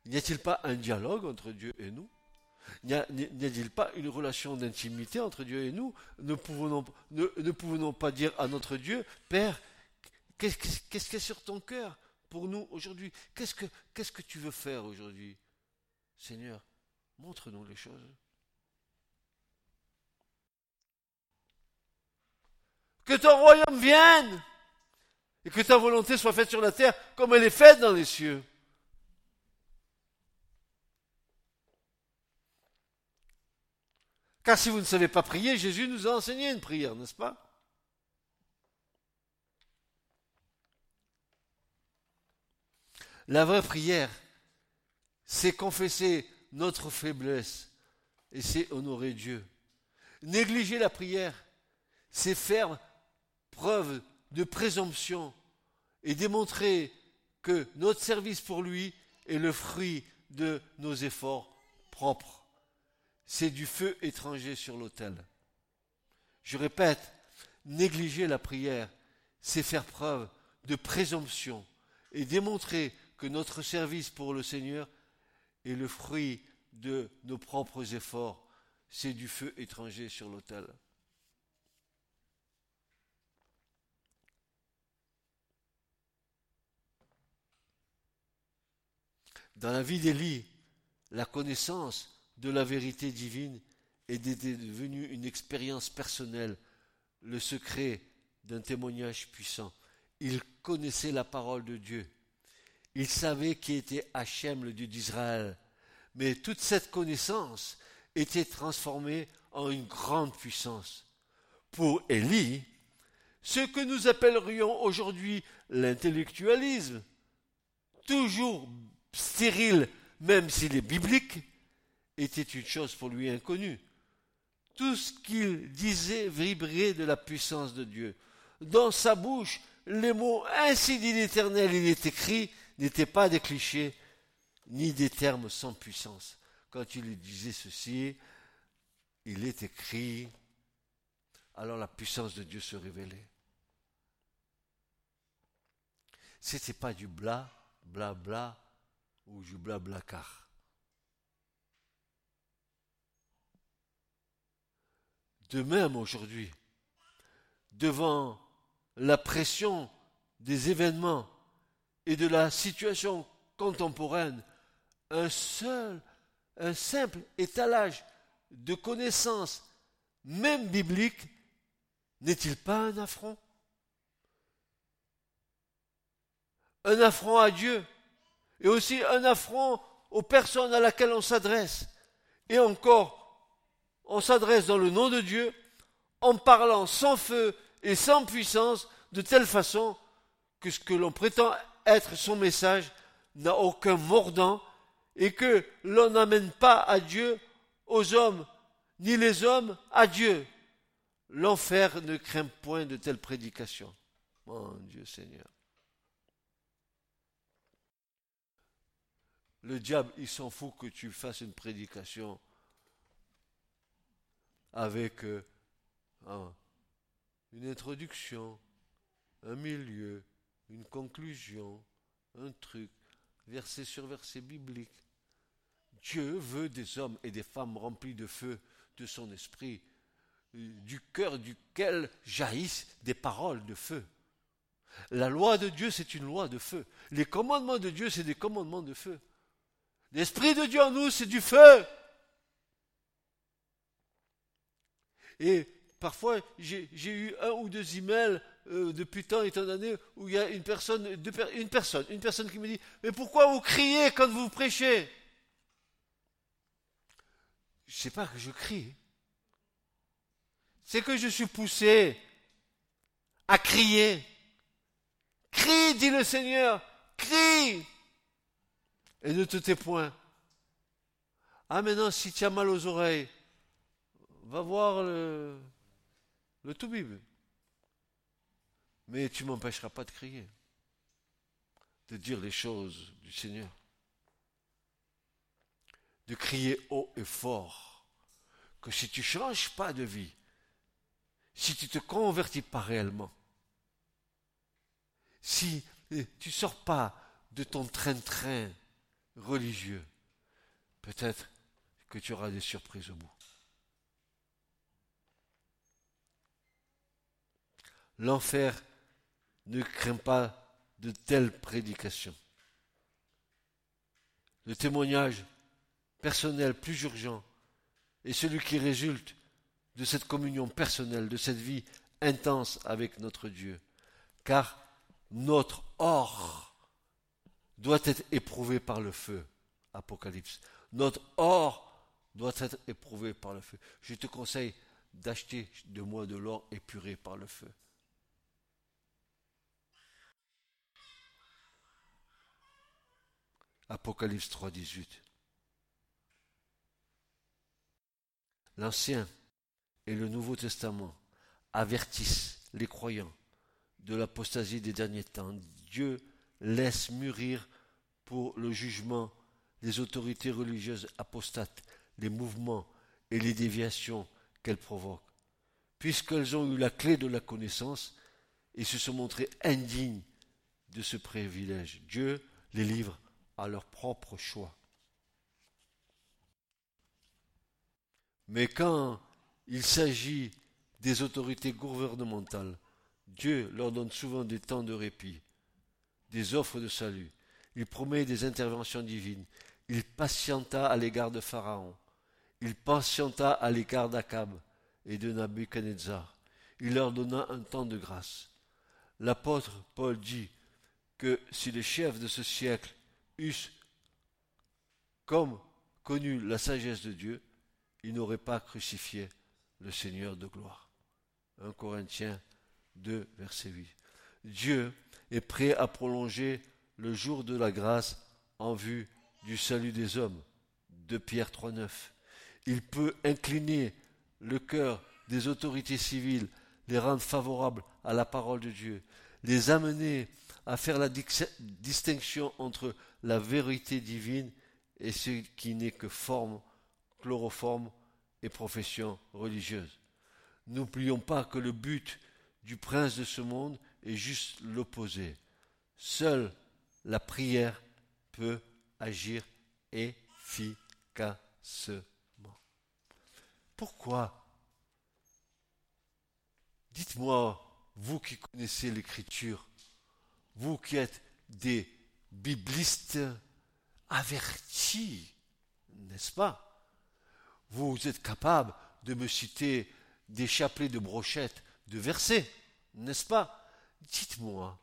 N'y a-t-il pas un dialogue entre Dieu et nous? N'y a-t-il pas une relation d'intimité entre Dieu et nous ne pouvons, ne, pas dire à notre Dieu, Père, qu'est-ce qu'il y a sur ton cœur pour nous aujourd'hui? Qu'est-ce que, qu'est-ce que tu veux faire aujourd'hui? Seigneur, montre-nous les choses. Que ton royaume vienne et que ta volonté soit faite sur la terre comme elle est faite dans les cieux. Car si vous ne savez pas prier, Jésus nous a enseigné une prière, n'est-ce pas? La vraie prière, c'est confesser notre faiblesse et c'est honorer Dieu. Négliger la prière, c'est faire preuve de présomption et démontrer que notre service pour lui est le fruit de nos efforts propres. C'est du feu étranger sur l'autel. Je répète, négliger la prière, c'est faire preuve de présomption et démontrer que notre service pour le Seigneur et le fruit de nos propres efforts, c'est du feu étranger sur l'autel. Dans la vie d'Élie, la connaissance de la vérité divine est devenue une expérience personnelle, le secret d'un témoignage puissant. Il connaissait la parole de Dieu. Il savait qui était Hachem, le Dieu d'Israël. Mais toute cette connaissance était transformée en une grande puissance. Pour Élie, ce que nous appellerions aujourd'hui l'intellectualisme, toujours stérile même s'il est biblique, était une chose pour lui inconnue. Tout ce qu'il disait vibrait de la puissance de Dieu. Dans sa bouche, les mots ainsi dit l'Éternel, il est écrit, n'étaient pas des clichés ni des termes sans puissance. Quand il disait ceci, il est écrit, alors la puissance de Dieu se révélait. Ce n'était pas du bla, bla, bla ou du bla, bla, car. De même aujourd'hui, devant la pression des événements et de la situation contemporaine, un seul un simple étalage de connaissances, même bibliques, n'est-il pas un affront? Un affront à Dieu et aussi un affront aux personnes à laquelle on s'adresse. Et encore, on s'adresse dans le nom de Dieu en parlant sans feu et sans puissance de telle façon que ce que l'on prétend être son message n'a aucun mordant et que l'on n'amène pas à Dieu aux hommes, ni les hommes à Dieu. L'enfer ne craint point de telles prédications. Mon Dieu Seigneur. Le diable, il s'en fout que tu fasses une prédication avec euh, une introduction, un milieu, une conclusion, un truc, verset sur verset biblique. Dieu veut des hommes et des femmes remplis de feu de son esprit, du cœur duquel jaillissent des paroles de feu. La loi de Dieu, c'est une loi de feu. Les commandements de Dieu, c'est des commandements de feu. L'Esprit de Dieu en nous, c'est du feu. Et parfois, j'ai eu un ou deux emails euh, depuis tant et tant d'années où il y a une personne, une personne, une personne qui me dit Mais pourquoi vous criez quand vous prêchez? Je ne sais pas que je crie. C'est que je suis poussé à crier. Crie, dit le Seigneur, crie et ne te tais point. Ah maintenant, si tu as mal aux oreilles, va voir le, le Toubib. Mais tu m'empêcheras pas de crier, de dire les choses du Seigneur, de crier haut et fort que si tu changes pas de vie, si tu te convertis pas réellement, si eh, tu sors pas de ton train-train religieux, peut-être que tu auras des surprises au bout. L'enfer ne craint pas de telles prédications. Le témoignage personnel plus urgent est celui qui résulte de cette communion personnelle, de cette vie intense avec notre Dieu. Car notre or doit être éprouvé par le feu. Apocalypse. Notre or doit être éprouvé par le feu. Je te conseille d'acheter de moi de l'or épuré par le feu. Apocalypse 3, 18. L'Ancien et le Nouveau Testament avertissent les croyants de l'apostasie des derniers temps. Dieu laisse mûrir pour le jugement les autorités religieuses apostates, les mouvements et les déviations qu'elles provoquent. Puisqu'elles ont eu la clé de la connaissance et se sont montrées indignes de ce privilège, Dieu les livre à leur propre choix. Mais quand il s'agit des autorités gouvernementales, Dieu leur donne souvent des temps de répit des offres de salut. Il promet des interventions divines. Il patienta à l'égard de Pharaon. Il patienta à l'égard d'Akab et de Nabuchodonosor. Il leur donna un temps de grâce. L'apôtre Paul dit que si les chefs de ce siècle eussent comme connu la sagesse de Dieu, ils n'auraient pas crucifié le Seigneur de gloire. 1 Corinthiens 2, verset 8. Dieu est prêt à prolonger le jour de la grâce en vue du salut des hommes. De Pierre 3.9. Il peut incliner le cœur des autorités civiles, les rendre favorables à la parole de Dieu, les amener à faire la distinction entre la vérité divine et ce qui n'est que forme, chloroforme et profession religieuse. N'oublions pas que le but du prince de ce monde est juste l'opposé. Seule la prière peut agir efficacement. Pourquoi? Dites-moi, vous qui connaissez l'écriture, vous qui êtes des biblistes avertis, n'est-ce pas? Vous êtes capable de me citer des chapelets de brochettes, de versets, n'est-ce pas? Dites-moi,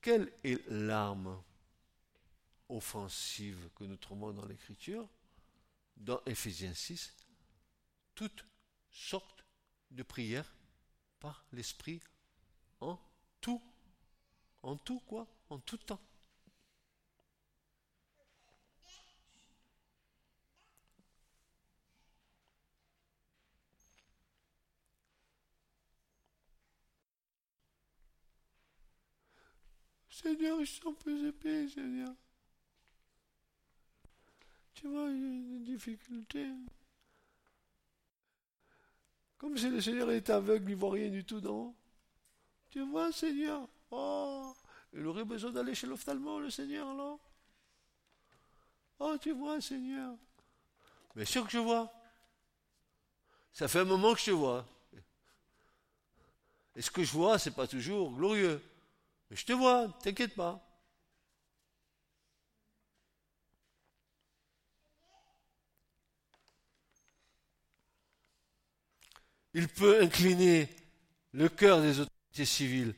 quelle est l'arme offensive que nous trouvons dans l'Écriture? Dans Éphésiens 6, toutes sortes de prières par l'Esprit en tout. En tout quoi? En tout temps. Seigneur, je suis un peu épais, Seigneur. Tu vois, il y a une difficulté. Comme si le Seigneur est aveugle, il ne voit rien du tout, non? Tu vois, Seigneur? Oh Il aurait besoin d'aller chez l'ophtalmo, le Seigneur, là Oh, tu vois, Seigneur Bien sûr que je vois. Ça fait un moment que je te vois. Et ce que je vois, c'est pas toujours glorieux. Mais je te vois, t'inquiète pas. Il peut incliner le cœur des autorités civiles,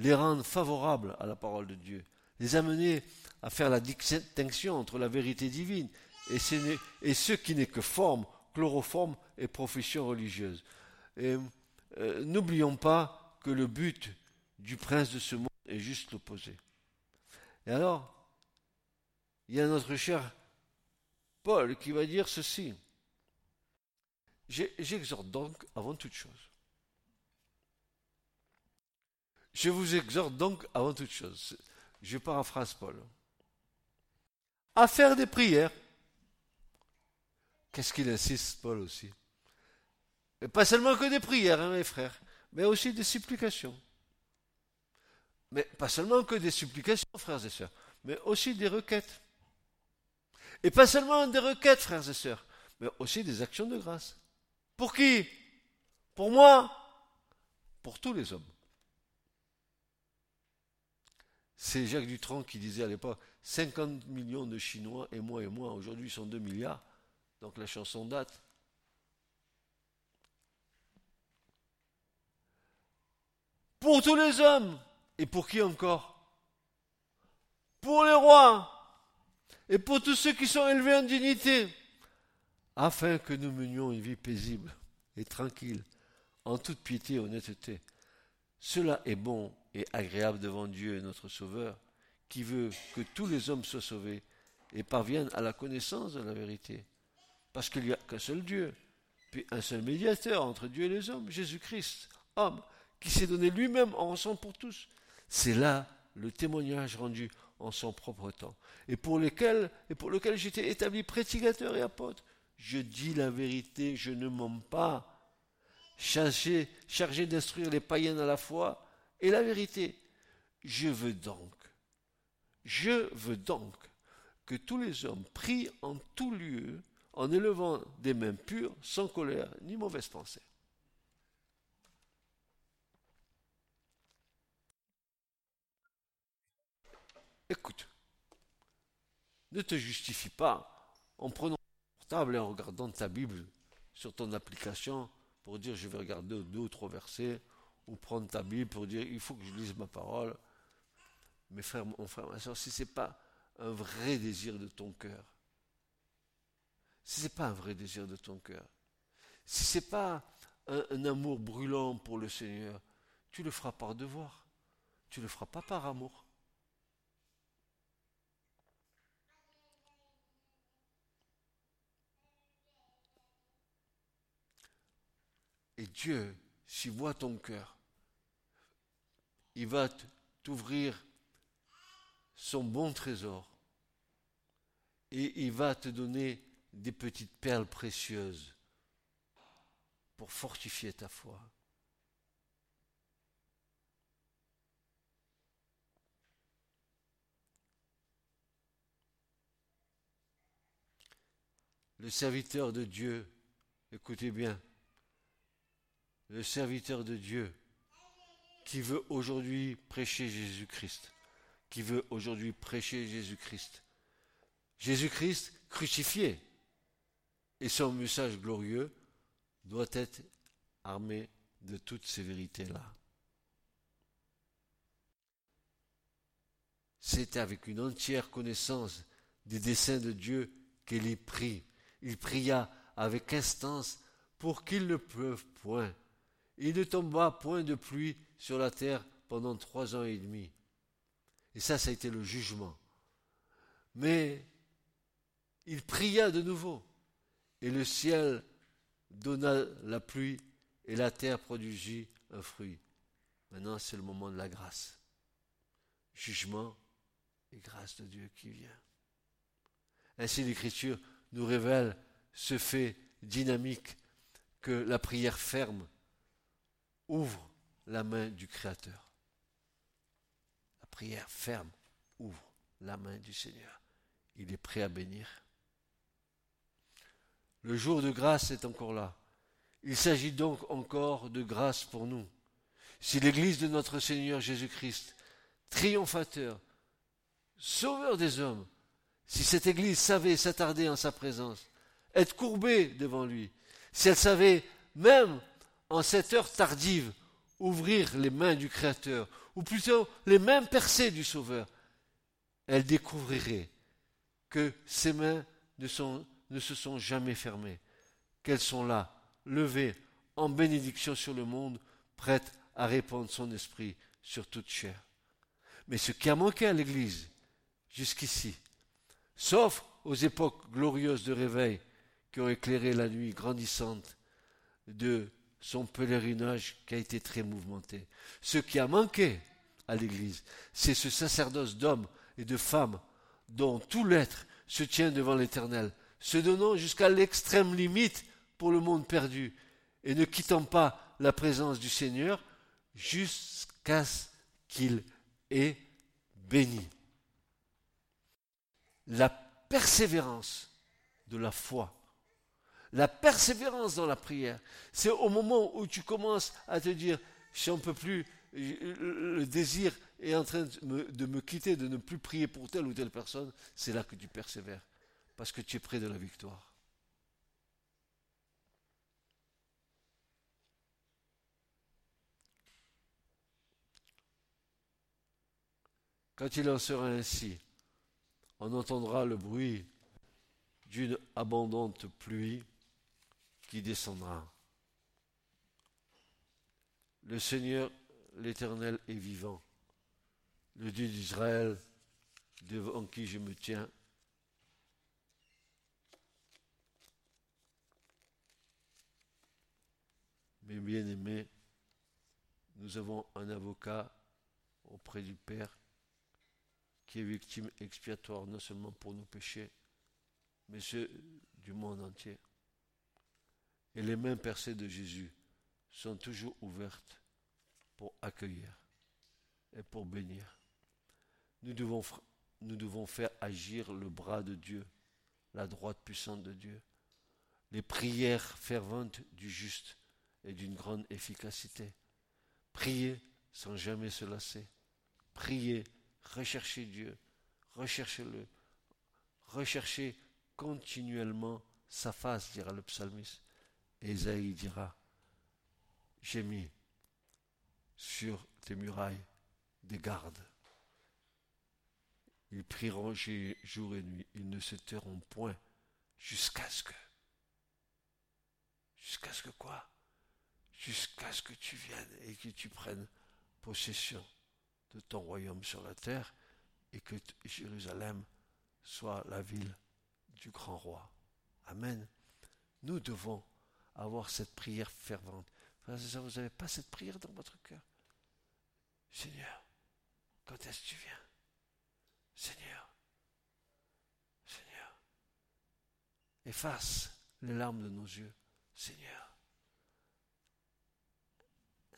les rendre favorables à la parole de Dieu, les amener à faire la distinction entre la vérité divine et ce, qui n'est que forme, chloroforme et profession religieuse. Euh, n'oublions pas que le but du prince de ce monde est juste l'opposé. Et alors, il y a notre cher Paul qui va dire ceci. J'exhorte donc avant toute chose. Je vous exhorte donc avant toute chose. Je paraphrase Paul. À faire des prières. Qu'est-ce qu'il insiste, Paul aussi? Pas seulement que des prières, hein, mes frères, mais aussi des supplications. Mais pas seulement que des supplications, frères et sœurs, mais aussi des requêtes. Et pas seulement des requêtes, frères et sœurs, mais aussi des actions de grâce. Pour qui? Pour moi? Pour tous les hommes. C'est Jacques Dutronc qui disait à l'époque 50 millions de Chinois et moi et moi. Aujourd'hui, sont 2 milliards. Donc la chanson date. Pour tous les hommes et pour qui encore? Pour les rois et pour tous ceux qui sont élevés en dignité, afin que nous menions une vie paisible et tranquille, en toute piété et honnêteté. Cela est bon et agréable devant Dieu notre Sauveur, qui veut que tous les hommes soient sauvés et parviennent à la connaissance de la vérité. Parce qu'il n'y a qu'un seul Dieu, puis un seul médiateur entre Dieu et les hommes, Jésus-Christ, homme, qui s'est donné lui-même en rançon pour tous, c'est là le témoignage rendu en son propre temps, et pour lequel, et pour lequel j'étais établi prédicateur et apôtre. Je dis la vérité, je ne mens pas. Chargé, chargé d'instruire les païens à la foi et la vérité. Je veux donc, je veux donc que tous les hommes prient en tout lieu en élevant des mains pures, sans colère ni mauvaise pensée. Écoute, ne te justifie pas en prenant ton portable et en regardant ta Bible sur ton application pour dire je vais regarder deux ou trois versets, ou prendre ta Bible pour dire il faut que je lise ma parole. Mes frères, mon frère, ma soeur, si ce n'est pas un vrai désir de ton cœur, si ce n'est pas un vrai désir de ton cœur, si ce n'est pas un, un, amour brûlant pour le Seigneur, tu le feras par devoir, tu ne le feras pas par amour. Et Dieu, s'il voit ton cœur, il va t'ouvrir son bon trésor et il va te donner des petites perles précieuses pour fortifier ta foi. Le serviteur de Dieu, écoutez bien, le serviteur de Dieu qui veut aujourd'hui prêcher Jésus-Christ, qui veut aujourd'hui prêcher Jésus-Christ, Jésus-Christ crucifié. Et son message glorieux doit être armé de toutes ces vérités-là. C'est avec une entière connaissance des desseins de Dieu qu'il y prie. Il pria avec instance pour qu'il ne pleuve point. Il ne tomba point de pluie sur la terre pendant trois ans et demi. Et ça, ça a été le jugement. Mais il pria de nouveau, et le ciel donna la pluie, et la terre produisit un fruit. Maintenant, c'est le moment de la grâce. Jugement et grâce de Dieu qui vient. Ainsi, l'Écriture nous révèle ce fait dynamique que la prière ferme ouvre la main du Créateur. La prière ferme ouvre la main du Seigneur. Il est prêt à bénir. Le jour de grâce est encore là. Il s'agit donc encore de grâce pour nous. Si l'Église de notre Seigneur Jésus-Christ, triomphateur, sauveur des hommes, si cette Église savait s'attarder en sa présence, être courbée devant lui, si elle savait, même en cette heure tardive, ouvrir les mains du Créateur, ou plutôt les mains percées du Sauveur, elle découvrirait que ses mains ne, se sont jamais fermées, qu'elles sont là, levées en bénédiction sur le monde, prêtes à répandre son esprit sur toute chair. Mais ce qui a manqué à l'Église jusqu'ici, sauf aux époques glorieuses de réveil qui ont éclairé la nuit grandissante de son pèlerinage qui a été très mouvementé. Ce qui a manqué à l'Église, c'est ce sacerdoce d'hommes et de femmes dont tout l'être se tient devant l'Éternel, se donnant jusqu'à l'extrême limite pour le monde perdu, et ne quittant pas la présence du Seigneur jusqu'à ce qu'il ait béni. La persévérance de la foi la persévérance dans la prière. C'est au moment où tu commences à te dire, ne peut plus, le désir est en train de me, quitter, de ne plus prier pour telle ou telle personne, c'est là que tu persévères, parce que tu es près de la victoire. Quand il en sera ainsi, on entendra le bruit d'une abondante pluie qui descendra. Le Seigneur, l'Éternel, est vivant. Le Dieu d'Israël, devant qui je me tiens, Mes bien-aimés, nous avons un avocat auprès du Père qui est victime expiatoire non seulement pour nos péchés, mais ceux du monde entier. Et les mains percées de Jésus sont toujours ouvertes pour accueillir et pour bénir. Nous devons, faire agir le bras de Dieu, la droite puissante de Dieu, les prières ferventes du juste et d'une grande efficacité. Prier sans jamais se lasser. Prier, rechercher Dieu, recherchez-le, recherchez continuellement sa face, dira le psalmiste. Ésaïe dira, j'ai mis sur tes murailles des gardes. Ils prieront jour et nuit, ils ne se tairont point jusqu'à ce que, jusqu'à ce que quoi? Jusqu'à ce que tu viennes et que tu prennes possession de ton royaume sur la terre et que Jérusalem soit la ville du grand roi. Amen. Nous devons avoir cette prière fervente. vous n'avez pas cette prière dans votre cœur? Seigneur, quand est-ce que tu viens? Seigneur, Seigneur, efface les larmes de nos yeux. Seigneur,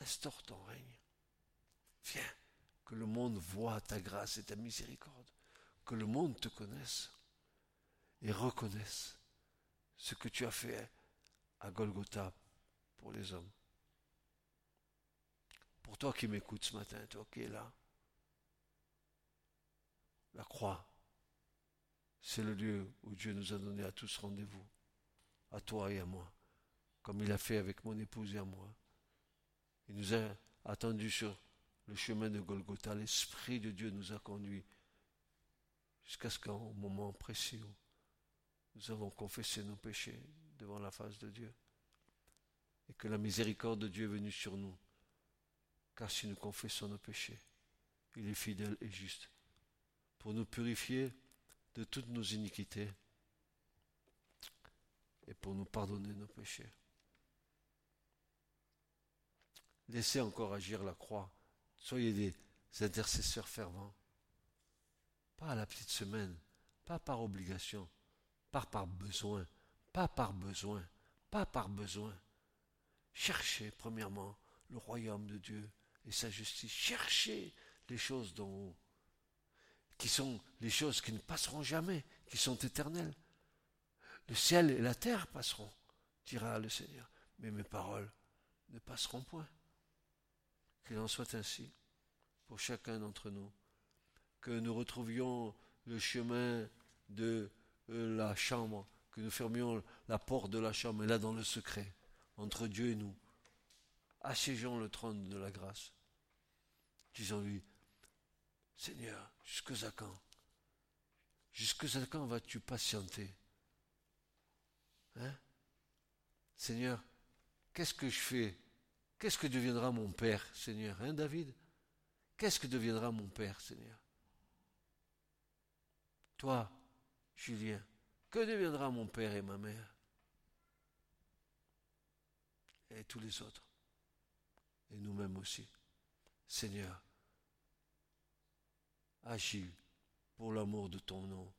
instaure ton règne. Viens, que le monde voit ta grâce et ta miséricorde, que le monde te connaisse et reconnaisse ce que tu as fait à Golgotha pour les hommes. Pour toi qui m'écoutes ce matin, toi qui es là, la croix, c'est le lieu où Dieu nous a donné à tous rendez-vous, à toi et à moi, comme il a fait avec mon épouse et à moi. Il nous a attendus sur le chemin de Golgotha. L'Esprit de Dieu nous a conduits jusqu'à ce qu'au moment précis où nous avons confessé nos péchés devant la face de Dieu et que la miséricorde de Dieu est venue sur nous. Car si nous confessons nos péchés, il est fidèle et juste pour nous purifier de toutes nos iniquités et pour nous pardonner nos péchés. Laissez encore agir la croix. Soyez des intercesseurs fervents. Pas à la petite semaine, pas par obligation, pas par besoin, pas par besoin, pas par besoin. Cherchez premièrement le royaume de Dieu et sa justice. Cherchez les choses dont qui sont les choses qui ne passeront jamais, qui sont éternelles. Le ciel et la terre passeront, dira le Seigneur, mais mes paroles ne passeront point. Qu'il en soit ainsi pour chacun d'entre nous, que nous retrouvions le chemin de euh, la chambre, que nous fermions la porte de la chambre, là dans le secret, entre Dieu et nous, assiégeons le trône de la grâce. Disons-lui, Seigneur, jusque à quand? Jusque à quand vas-tu patienter? Hein? Seigneur, qu'est-ce que je fais? Qu'est-ce que deviendra mon Père, Seigneur? Hein, David? Qu'est-ce que deviendra mon Père, Seigneur? Toi, Julien, que deviendra mon Père et ma mère? Et tous les autres Et nous-mêmes aussi. Seigneur, agis pour l'amour de ton nom.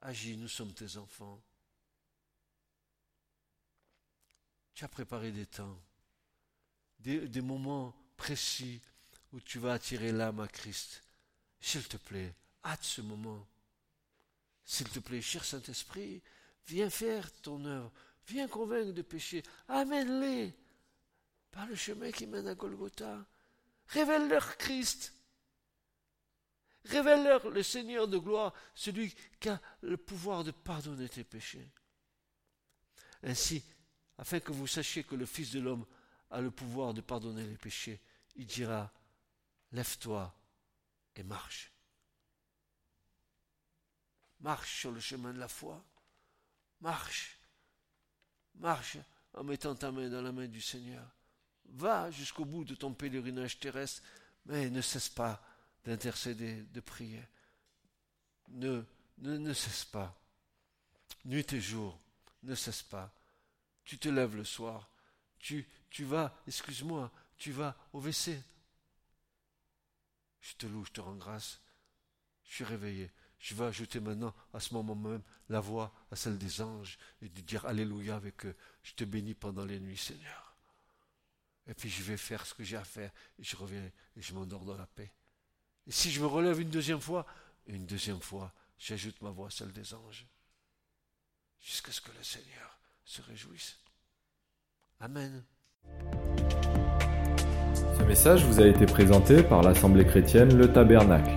Agis, nous sommes tes enfants. Tu as préparé des temps, des, moments précis où tu vas attirer l'âme à Christ. S'il te plaît, hâte ce moment. S'il te plaît, cher Saint-Esprit, viens faire ton œuvre, viens convaincre de péché, amène-les par le chemin qui mène à Golgotha. Révèle-leur Christ. Révèle-leur le Seigneur de gloire, celui qui a le pouvoir de pardonner tes péchés. Ainsi, afin que vous sachiez que le Fils de l'homme a le pouvoir de pardonner les péchés, il dira, lève-toi et marche. Marche sur le chemin de la foi. Marche. Marche en mettant ta main dans la main du Seigneur. Va jusqu'au bout de ton pèlerinage terrestre, mais ne cesse pas d'intercéder, de prier. Ne, ne, cesse pas. Nuit et jour, ne cesse pas. Tu te lèves le soir, tu, tu vas, excuse-moi, tu vas au WC. Je te loue, je te rends grâce. Je suis réveillé. Je vais ajouter maintenant, à ce moment même, la voix à celle des anges et de dire Alléluia avec eux. Je te bénis pendant les nuits, Seigneur. Et puis je vais faire ce que j'ai à faire et je reviens et je m'endors dans la paix. Et si je me relève une deuxième fois, une deuxième fois, j'ajoute ma voix, celle des anges, jusqu'à ce que le Seigneur se réjouisse. Amen. Ce message vous a été présenté par l'Assemblée chrétienne Le Tabernacle.